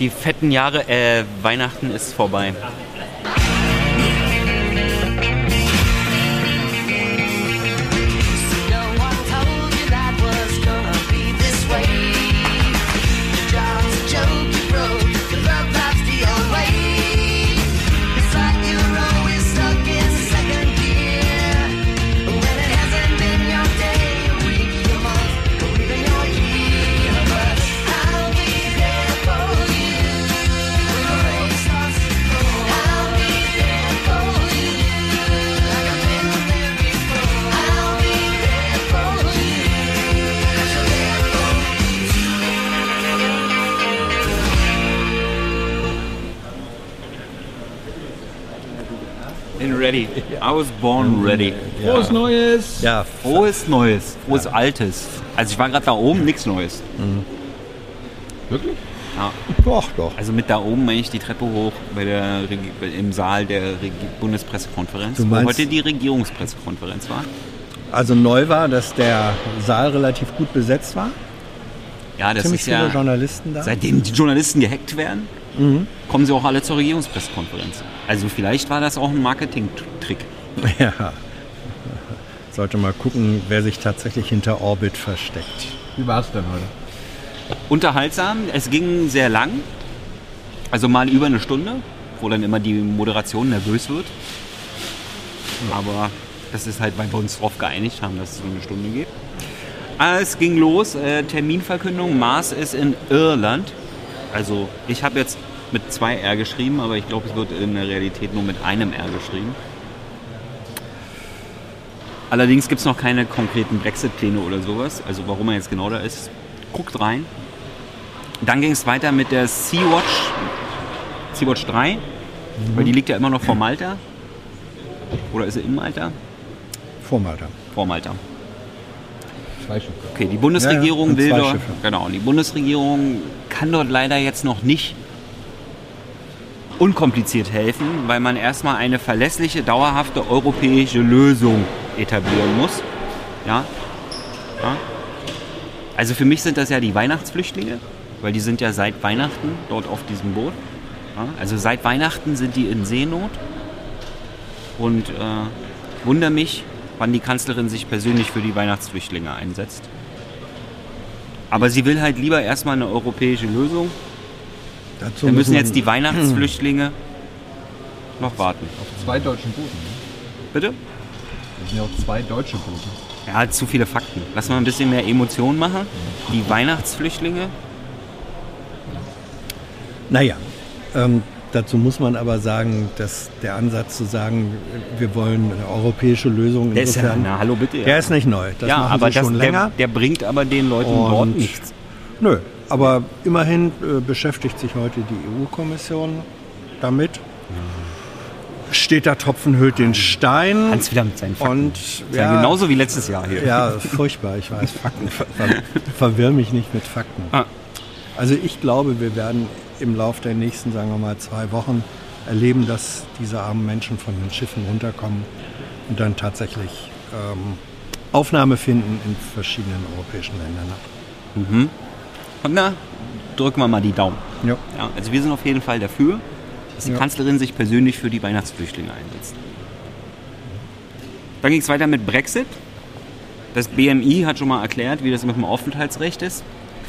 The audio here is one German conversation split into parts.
Die fetten Jahre, äh, Weihnachten ist vorbei. Ready. I was born ready. Frohes Neues! Ja, Frohes Neues, frohes Altes. Also ich war gerade da oben, nichts Neues. Wirklich? doch, doch. Also mit da oben meine ich die Treppe hoch bei der im Saal der Bundespressekonferenz, Du wo meinst- heute die Regierungspressekonferenz war. Also neu war, dass der Saal relativ gut besetzt war. Ja, das Ziemlich ist viele ja Journalisten da. seitdem die Journalisten gehackt werden, kommen sie auch alle zur Regierungspressekonferenz. Also vielleicht war das auch ein Marketing-Trick. Ja. Sollte mal gucken, wer sich tatsächlich hinter Orbit versteckt. Wie war es denn heute? Unterhaltsam, es ging sehr lang, also mal über eine Stunde, wo dann immer die Moderation nervös wird. Aber das ist halt, weil wir uns darauf geeinigt haben, dass es so eine Stunde geht. Ah, Es ging los, äh, Terminverkündung, Mars ist in Irland. Also ich habe jetzt mit zwei R geschrieben, aber ich glaube, es wird in der Realität nur mit einem R geschrieben. Allerdings gibt es noch keine konkreten Brexit-Pläne oder sowas. Also warum er jetzt genau da ist, guckt rein. Dann ging es weiter mit der Sea-Watch, Sea-Watch 3, weil die liegt ja immer noch vor Malta. Oder ist sie in Malta? Vor Malta. Vor Malta. Zwei Schiffe. Okay, die Bundesregierung Ja, ja, will Schiffe. genau, die Bundesregierung kann dort leider jetzt noch nicht unkompliziert helfen, weil man erstmal eine verlässliche, dauerhafte europäische Lösung etablieren muss. Ja? ja? Also für mich sind das ja die Weihnachtsflüchtlinge, weil die sind ja seit Weihnachten dort auf diesem Boot. Ja? Also seit Weihnachten sind die in Seenot und äh, wundere mich, wann die Kanzlerin sich persönlich für die Weihnachtsflüchtlinge einsetzt. Aber sie will halt lieber erstmal eine europäische Lösung. Dazu Wir müssen jetzt die Weihnachtsflüchtlinge noch warten. Auf zwei deutschen Booten. Ne? Bitte? Das sind ja auch zwei deutsche Boote. Ja, zu viele Fakten. Lass mal ein bisschen mehr Emotionen machen. Die Weihnachtsflüchtlinge. Naja, ähm, dazu muss man aber sagen, dass der Ansatz zu sagen, wir wollen eine europäische Lösung, Der ist ja, insofern, na hallo bitte. Ja, der ist nicht neu. Das ja aber das, schon der, länger. der bringt aber den Leuten dort Und- nichts. Nö, aber immerhin äh, beschäftigt sich heute die EU-Kommission damit. Steht da Tropfen hüllt den Stein. Hans wieder mit seinen Fakten. Und ja, ja, genauso wie letztes Jahr hier. Ja, furchtbar, ich weiß. Fakten. Ver ver verwirr mich nicht mit Fakten. Ah. Also ich glaube, wir werden im Laufe der nächsten, sagen wir mal, zwei Wochen erleben, dass diese armen Menschen von den Schiffen runterkommen und dann tatsächlich ähm, Aufnahme finden in verschiedenen europäischen Ländern. Und na, drücken wir mal die Daumen. Ja. Ja, also wir sind auf jeden Fall dafür, dass die Ja. Kanzlerin sich persönlich für die Weihnachtsflüchtlinge einsetzt. Dann ging es weiter mit Brexit. Das BMI hat schon mal erklärt, wie das mit dem Aufenthaltsrecht ist,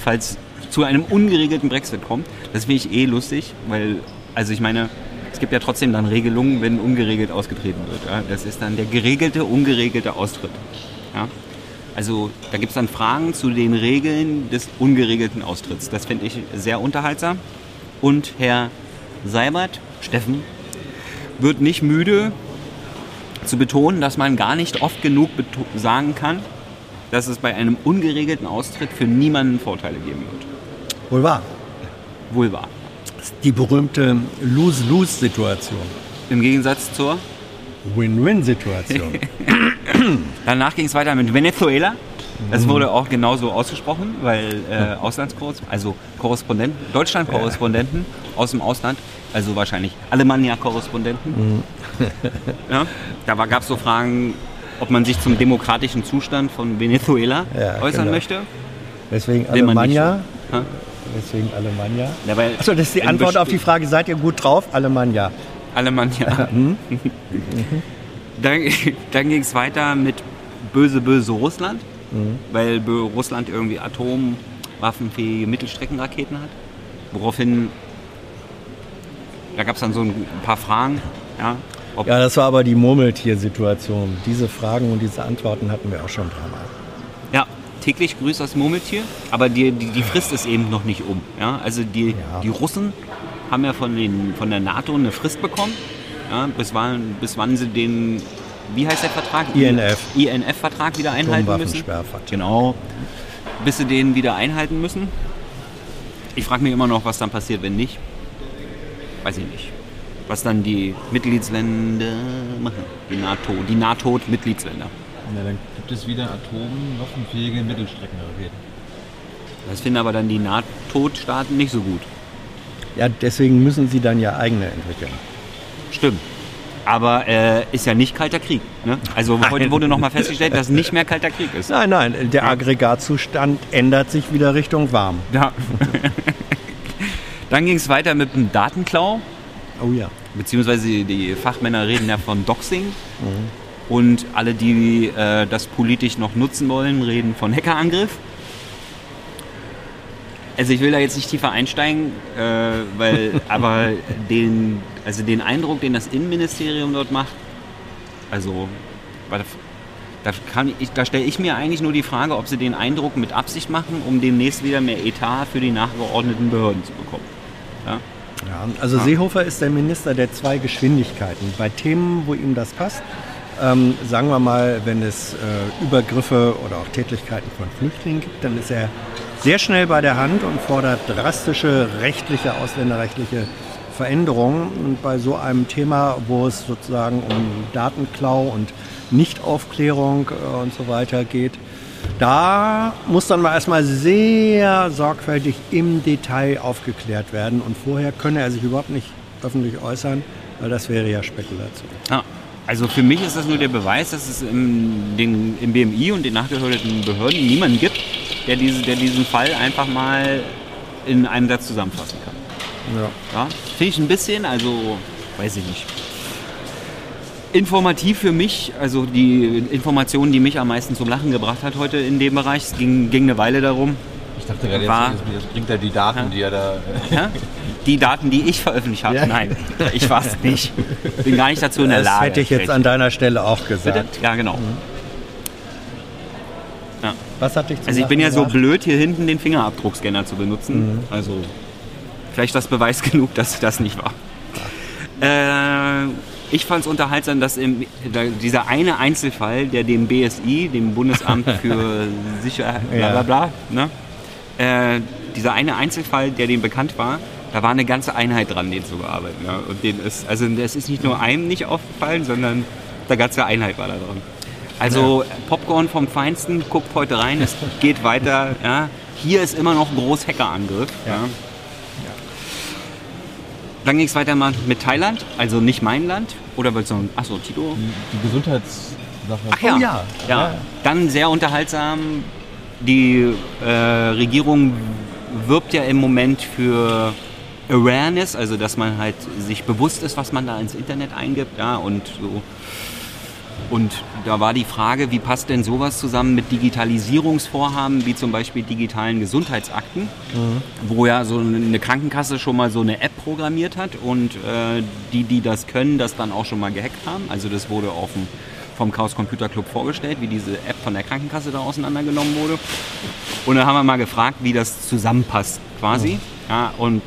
falls zu einem ungeregelten Brexit kommt. Das finde ich eh lustig, weil, also ich meine, es gibt ja trotzdem dann Regelungen, wenn ungeregelt ausgetreten wird. Ja? Das ist dann der geregelte, ungeregelte Austritt. Ja? Also da gibt es dann Fragen zu den Regeln des ungeregelten Austritts. Das finde ich sehr unterhaltsam. Und Herr Seibert, Steffen, wird nicht müde zu betonen, dass man gar nicht oft genug sagen kann, dass es bei einem ungeregelten Austritt für niemanden Vorteile geben wird. Wohl wahr. Wohl wahr. Die berühmte Lose-Lose-Situation. Im Gegensatz zur. Win-Win-Situation. Danach ging es weiter mit Venezuela. Das wurde auch genauso ausgesprochen, weil äh, Auslandskorrespondenten, also Korrespondenten, Deutschland-Korrespondenten aus dem Ausland, also wahrscheinlich Alemannia-Korrespondenten. ja, da gab es so Fragen, ob man sich zum demokratischen Zustand von Venezuela Ja, äußern genau. möchte. Deswegen Alemannia Deswegen Alemannia. Ja, Achso, das ist die Antwort auf die Frage, seid ihr gut drauf? Alemannia. Alemannia. Hm? dann dann ging es weiter mit böse, böse Russland, Mhm. weil Russland irgendwie atomwaffenfähige Mittelstreckenraketen hat. Woraufhin, da gab es dann so ein paar Fragen, ja, ob, Ja, das war aber die Murmeltier-Situation. Diese Fragen und diese Antworten hatten wir auch schon dreimal. Täglich grüßt das Murmeltier, aber die, die, die Frist ist eben noch nicht um. Ja? Also die, Ja. die Russen haben ja von, den, von der NATO eine Frist bekommen, ja, bis, wann, bis wann sie den, wie heißt der Vertrag? INF. INF-Vertrag wieder einhalten müssen. Genau. Bis sie den wieder einhalten müssen. Ich frage mich immer noch, was dann passiert, wenn nicht. Weiß ich nicht. Was dann die Mitgliedsländer machen. Die NATO, die NATO-Mitgliedsländer. Ja, dann gibt es wieder atomwaffenfähige Mittelstreckenraketen. Das finden aber dann die NATO-Staaten nicht so gut. Ja, deswegen müssen sie dann ja eigene entwickeln. Stimmt. Aber äh, ist ja nicht kalter Krieg. Ne? Also heute wurde nochmal festgestellt, dass nicht mehr kalter Krieg ist. Nein, nein, der Aggregatzustand ändert sich wieder Richtung warm. Ja. Dann ging es weiter mit dem Datenklau. Oh ja. beziehungsweise die Fachmänner reden ja von Doxing. Und alle, die äh, das politisch noch nutzen wollen, reden von Hackerangriff. Also ich will da jetzt nicht tiefer einsteigen, äh, weil aber den, also den Eindruck, den das Innenministerium dort macht, also da, da, kann ich, da stelle ich mir eigentlich nur die Frage, ob sie den Eindruck mit Absicht machen, um demnächst wieder mehr Etat für die nachgeordneten Behörden zu bekommen. Ja? Ja, also Seehofer ist der Minister der zwei Geschwindigkeiten. Bei Themen, wo ihm das passt, ähm, sagen wir mal, wenn es äh, Übergriffe oder auch Tätlichkeiten von Flüchtlingen gibt, dann ist er sehr schnell bei der Hand und fordert drastische rechtliche, ausländerrechtliche Veränderungen. Und bei so einem Thema, wo es sozusagen um Datenklau und Nichtaufklärung äh, und so weiter geht, da muss dann mal erstmal sehr sorgfältig im Detail aufgeklärt werden und vorher könne er sich überhaupt nicht öffentlich äußern, weil das wäre ja Spekulation. Ja, also für mich ist das nur der Beweis, dass es im, den, im BMI und den nachgehörten Behörden niemanden gibt, der, diese, der diesen Fall einfach mal in einem Satz zusammenfassen kann. Ja. Ja, Finde ich ein bisschen, also weiß ich nicht. Informativ für mich, also die Information, die mich am meisten zum Lachen gebracht hat heute in dem Bereich, es ging, ging eine Weile darum, Ich dachte gerade, jetzt, jetzt bringt er die Daten, die er da. ja, die Daten, die ich veröffentlicht habe. Ja. Nein, ich war es nicht. Bin gar nicht dazu in der Das Lage. hätte ich jetzt an deiner Stelle auch Bitte? gesagt. Ja, genau. Was hat dich zum Also ich bin ja so blöd, hier hinten den Fingerabdruckscanner zu benutzen. Also vielleicht das Beweis genug, dass das nicht war. Äh, ich fand es unterhaltsam, dass im, dieser eine Einzelfall, der dem BSI, dem Bundesamt für Sicherheit, bla bla Ja. bla, ne? äh, dieser eine Einzelfall, der dem bekannt war, da war eine ganze Einheit dran, den zu bearbeiten. Ja? Und den ist, also das ist nicht nur einem nicht aufgefallen, sondern eine ganze Einheit war da dran. Also Popcorn vom Feinsten, guckt heute rein, es geht weiter. Ja. Hier ist immer noch ein groß Hackerangriff. Ja. Dann ging es weiter mal mit Thailand, also nicht mein Land. Oder willst du noch, achso, Tito? Die Gesundheitssache. Ach ja. Oh ja. ja. Dann sehr unterhaltsam. Die äh, Regierung wirbt ja im Moment für Awareness, also dass man halt sich bewusst ist, was man da ins Internet eingibt, ja, und so. Und da war die Frage, wie passt denn sowas zusammen mit Digitalisierungsvorhaben, wie zum Beispiel digitalen Gesundheitsakten, wo ja so eine Krankenkasse schon mal so eine App programmiert hat und äh, die, die das können, das dann auch schon mal gehackt haben. Also das wurde dem, vom Chaos Computer Club vorgestellt, wie diese App von der Krankenkasse da auseinandergenommen wurde. Und dann haben wir mal gefragt, wie das zusammenpasst quasi. Ja, und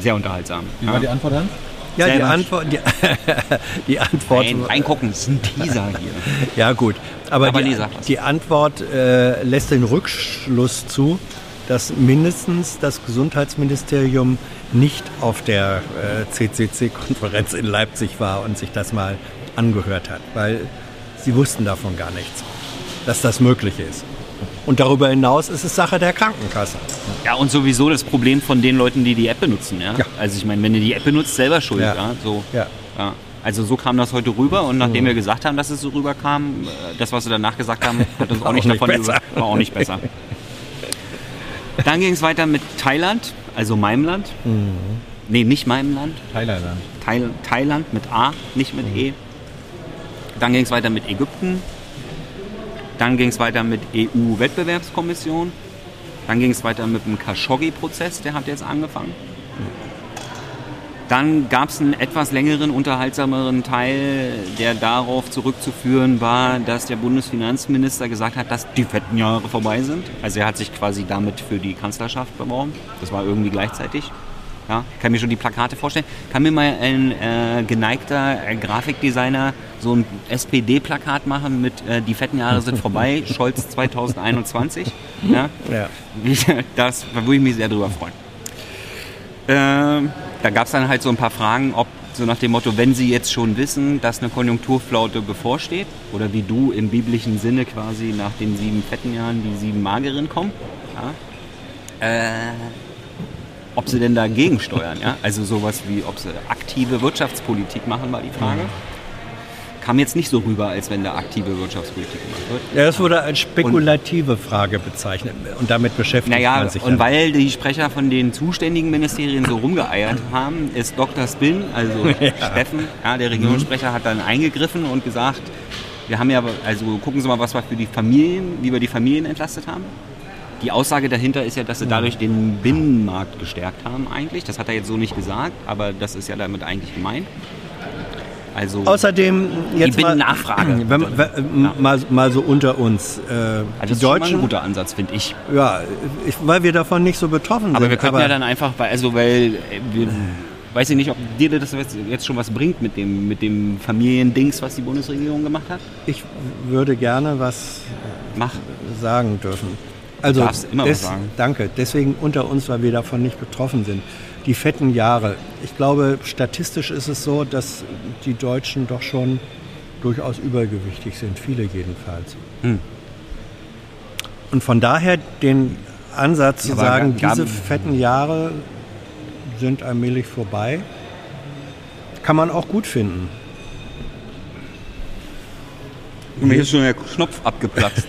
sehr unterhaltsam. Wie war die Antwort, Hans? Ja, die Antwort, die, die Antwort. Nein, reingucken, das ist ein Teaser hier. Ja gut, aber, Aber die, die Antwort äh, lässt den Rückschluss zu, dass mindestens das Gesundheitsministerium nicht auf der äh, CCC-Konferenz in Leipzig war und sich das mal angehört hat, weil sie wussten davon gar nichts, dass das möglich ist. Und darüber hinaus ist es Sache der Krankenkasse. Ja, und sowieso das Problem von den Leuten, die die App benutzen. Ja? Ja. Also ich meine, wenn du die App benutzt, selber schuld. Ja. Ja. So, Ja. ja. Also so kam das heute rüber und nachdem wir gesagt haben, dass es so rüberkam, äh, das, was wir danach gesagt haben, hat uns auch, Auch nicht nicht davon besser. über, war auch nicht besser. Dann ging es weiter mit Thailand, also meinem Land. Nee, nicht meinem Land. Thailand. Thail Thailand mit A, nicht mit E. Dann ging es weiter mit Ägypten. Dann ging es weiter mit EU-Wettbewerbskommission. Dann ging es weiter mit dem Khashoggi-Prozess, der hat jetzt angefangen. Dann gab es einen etwas längeren, unterhaltsameren Teil, der darauf zurückzuführen war, dass der Bundesfinanzminister gesagt hat, dass die fetten Jahre vorbei sind. Also er hat sich quasi damit für die Kanzlerschaft beworben. Das war irgendwie gleichzeitig. Ja, kann mir schon die Plakate vorstellen. Kann mir mal ein äh, geneigter äh, Grafikdesigner so ein SPD-Plakat machen mit äh, Die fetten Jahre sind vorbei, Scholz 2021. Ja? Ja. Das, da würde ich mich sehr drüber freuen. Ähm, da gab es dann halt so ein paar Fragen, ob so nach dem Motto, wenn Sie jetzt schon wissen, dass eine Konjunkturflaute bevorsteht, oder wie du im biblischen Sinne quasi nach den sieben fetten Jahren die sieben mageren kommen, ja, äh, ob Sie denn dagegen steuern. Ja? Also sowas wie, ob Sie aktive Wirtschaftspolitik machen, war die Frage. Kam jetzt nicht so rüber, als wenn da aktive Wirtschaftspolitik gemacht wird. Ja, das wurde als spekulative Frage bezeichnet und damit beschäftigt Naja, man sich und dann. weil die Sprecher von den zuständigen Ministerien so rumgeeiert haben, ist Dr. Spin, also Steffen, ja, der Regierungssprecher, hat dann eingegriffen und gesagt, wir haben ja, also gucken Sie mal, was wir für die Familien, wie wir die Familien entlastet haben. Die Aussage dahinter ist ja, dass sie dadurch den Binnenmarkt gestärkt haben eigentlich. Das hat er jetzt so nicht gesagt, aber das ist ja damit eigentlich gemeint. Also Außerdem jetzt Die mal, Binnennachfrage. wenn, wenn, mal, mal so unter uns. Äh, das die ist schon mal ein Deutschen, guter Ansatz, finde ich. ja, ich, weil wir davon nicht so betroffen Aber sind. wir könnten ja dann einfach, weil, also weil, äh, wir, weiß ich nicht, ob dir das jetzt- jetzt schon was bringt mit dem, mit dem Familiendings, was die Bundesregierung gemacht hat. ich würde gerne was Mach. sagen dürfen. Also, darfst immer was sagen. Danke. Deswegen unter uns, weil wir davon nicht betroffen sind. Die fetten Jahre. Ich glaube, statistisch ist es so, dass die Deutschen doch schon durchaus übergewichtig sind. Viele jedenfalls. Hm. Und von daher den Ansatz zu aber sagen, gab- diese fetten Jahre sind allmählich vorbei, kann man auch gut finden. Mir ist schon der Knopf abgeplatzt.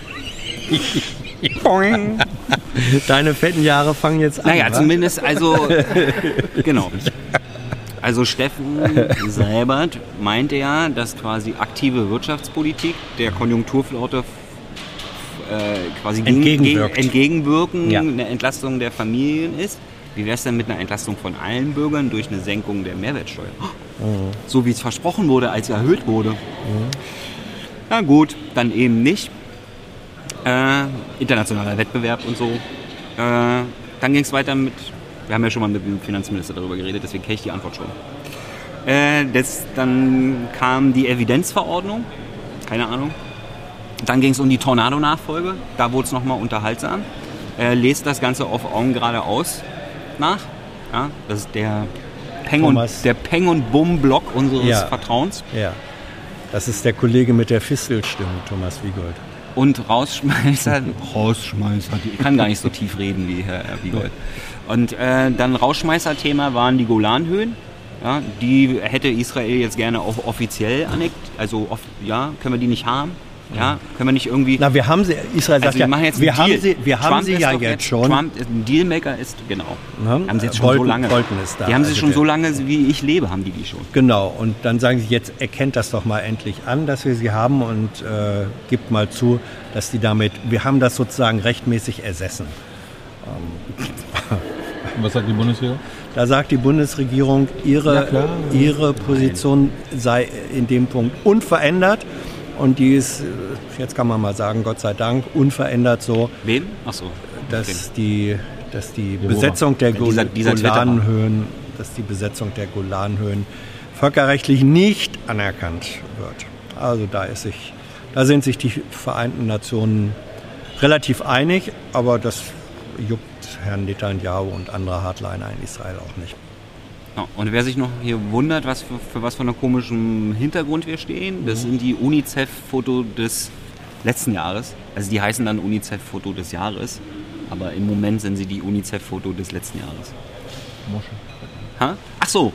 Deine fetten Jahre fangen jetzt an. Naja, wa? zumindest, also, genau. Also Steffen Seibert meinte ja, dass quasi aktive Wirtschaftspolitik der Konjunkturflaute äh, quasi gegen- Entgegenwirkt. gegen- entgegenwirken, Ja. eine Entlastung der Familien ist. Wie wäre es denn mit einer Entlastung von allen Bürgern durch eine Senkung der Mehrwertsteuer? So wie es versprochen wurde, als sie erhöht wurde. Na gut, dann eben nicht. Äh, internationaler Wettbewerb und so. Äh, dann ging es weiter mit, wir haben ja schon mal mit dem Finanzminister darüber geredet, deswegen kenne ich die Antwort schon. Äh, das, dann kam die Evidenzverordnung, keine Ahnung. Dann ging es um die Tornado-Nachfolge, da wurde es nochmal unterhaltsam. Äh, lest das Ganze auf Augen geradeaus nach. Ja, das ist der Peng und, der Peng und Bumm-Block unseres Ja. Vertrauens. Ja. Das ist der Kollege mit der Fistelstimme, Thomas Wiegold. Und Rausschmeißer, Rausschmeißer, ich kann gar nicht so tief reden wie Herr Wiegold. Und äh, dann Rausschmeißer-Thema waren die Golanhöhen. Ja, die hätte Israel jetzt gerne auch offiziell annektiert. Also, off ja, können wir die nicht haben? Ja, können wir nicht irgendwie. Na, wir haben sie, Israel sagt also, wir ja, machen jetzt wir haben Deal. sie, wir haben sie ja jetzt schon. Trump ist ein Dealmaker ist, genau. Ja, haben sie jetzt schon so Bolton- lange. Bolton ist da, die haben sie also schon der- so lange, wie ich lebe, haben die die schon. Genau, und dann sagen sie, jetzt erkennt das doch mal endlich an, dass wir sie haben und äh, gibt mal zu, dass die damit, wir haben das sozusagen rechtmäßig ersessen. Und was sagt die Bundeswehr? Da sagt die Bundesregierung, ihre, klar. ihre Position sei in dem Punkt unverändert. Und die ist, jetzt kann man mal sagen, Gott sei Dank, unverändert so, Wem? Achso. dass die, dass die? Besetzung der Go Dieser- dieser Golanhöhen, dass die Besetzung der Golanhöhen völkerrechtlich nicht anerkannt wird. Also da ist sich, da sind sich die Vereinten Nationen relativ einig, aber das juckt Herrn Netanyahu und andere Hardliner in Israel auch nicht. Ja, und wer sich noch hier wundert, was für, für was von einem komischen Hintergrund wir stehen, das sind die UNICEF-Foto des letzten Jahres. Also die heißen dann UNICEF-Foto des Jahres, aber im Moment sind sie die UNICEF-Foto des letzten Jahres. Mosche. Ha? Ach so.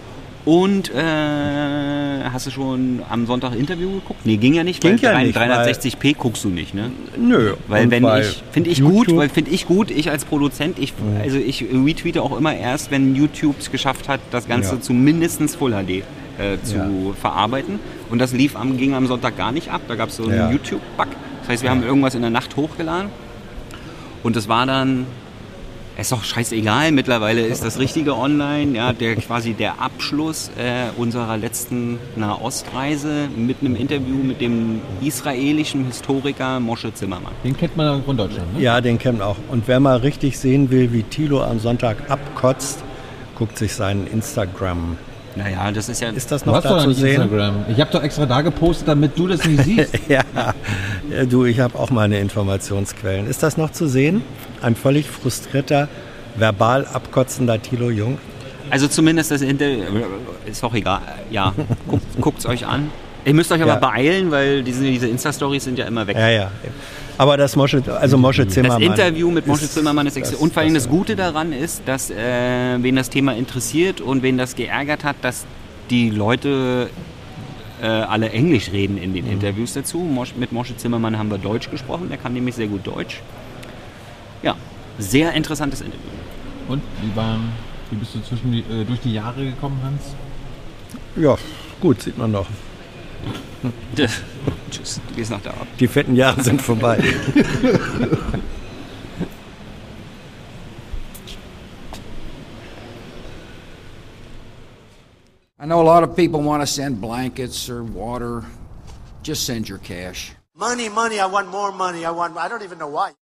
Und äh, hast du schon am Sonntag Interview geguckt? Nee, ging ja nicht, Ging ja drei- nicht, 360p guckst du nicht, ne? Nö. Weil wenn ich, finde ich gut, YouTube- weil finde ich gut, ich als Produzent, ich, also ich retweete auch immer erst, wenn YouTube es geschafft hat, das Ganze Ja. zu mindestens Full HD äh, zu Ja. verarbeiten. Und das lief am, ging am Sonntag gar nicht ab. Da gab es so einen Ja. YouTube-Bug. Das heißt, wir haben irgendwas in der Nacht hochgeladen. Und das war dann, ist doch scheißegal, mittlerweile ist das Richtige online, ja, der quasi der Abschluss äh, unserer letzten Nahostreise mit einem Interview mit dem israelischen Historiker Moshe Zimmermann. Den kennt man von Deutschland, ne? Ja, den kennt man auch. Und wer mal richtig sehen will, wie Thilo am Sonntag abkotzt, guckt sich seinen Instagram. Naja, das ist ja. Ist das noch da zu nicht sehen? Instagram. Ich habe doch extra da gepostet, damit du das nicht siehst. Ja, äh, du, ich habe auch meine Informationsquellen. Ist das noch zu sehen? Ein völlig frustrierter, verbal abkotzender Thilo Jung. Also zumindest das Interview. Ist auch egal. Ja, guckt es euch an. Ihr müsst euch aber Ja. beeilen, weil diese, diese Insta-Stories sind ja immer weg. Ja, ja. Aber das Mosche, also Mosche Das Zimmermann. Interview mit Moshe ist- Zimmermann ist extrem. Und vor allem das das- Gute daran ist, dass äh, wen das Thema interessiert und wen das geärgert hat, dass die Leute äh, alle Englisch reden in den Mhm. Interviews dazu. Mosch, mit Moshe Zimmermann haben wir Deutsch gesprochen, der kann nämlich sehr gut Deutsch. Sehr interessantes Interview. Und wie, waren, wie bist du zwischen die, äh, durch die Jahre gekommen, Hans? Ja, gut, sieht man doch. Tschüss, du gehst nach da ab. Die fetten Jahre sind vorbei. I know a lot of people want to send blankets or water. Just send your cash. Money, money, I want more money. I want, I don't even know why.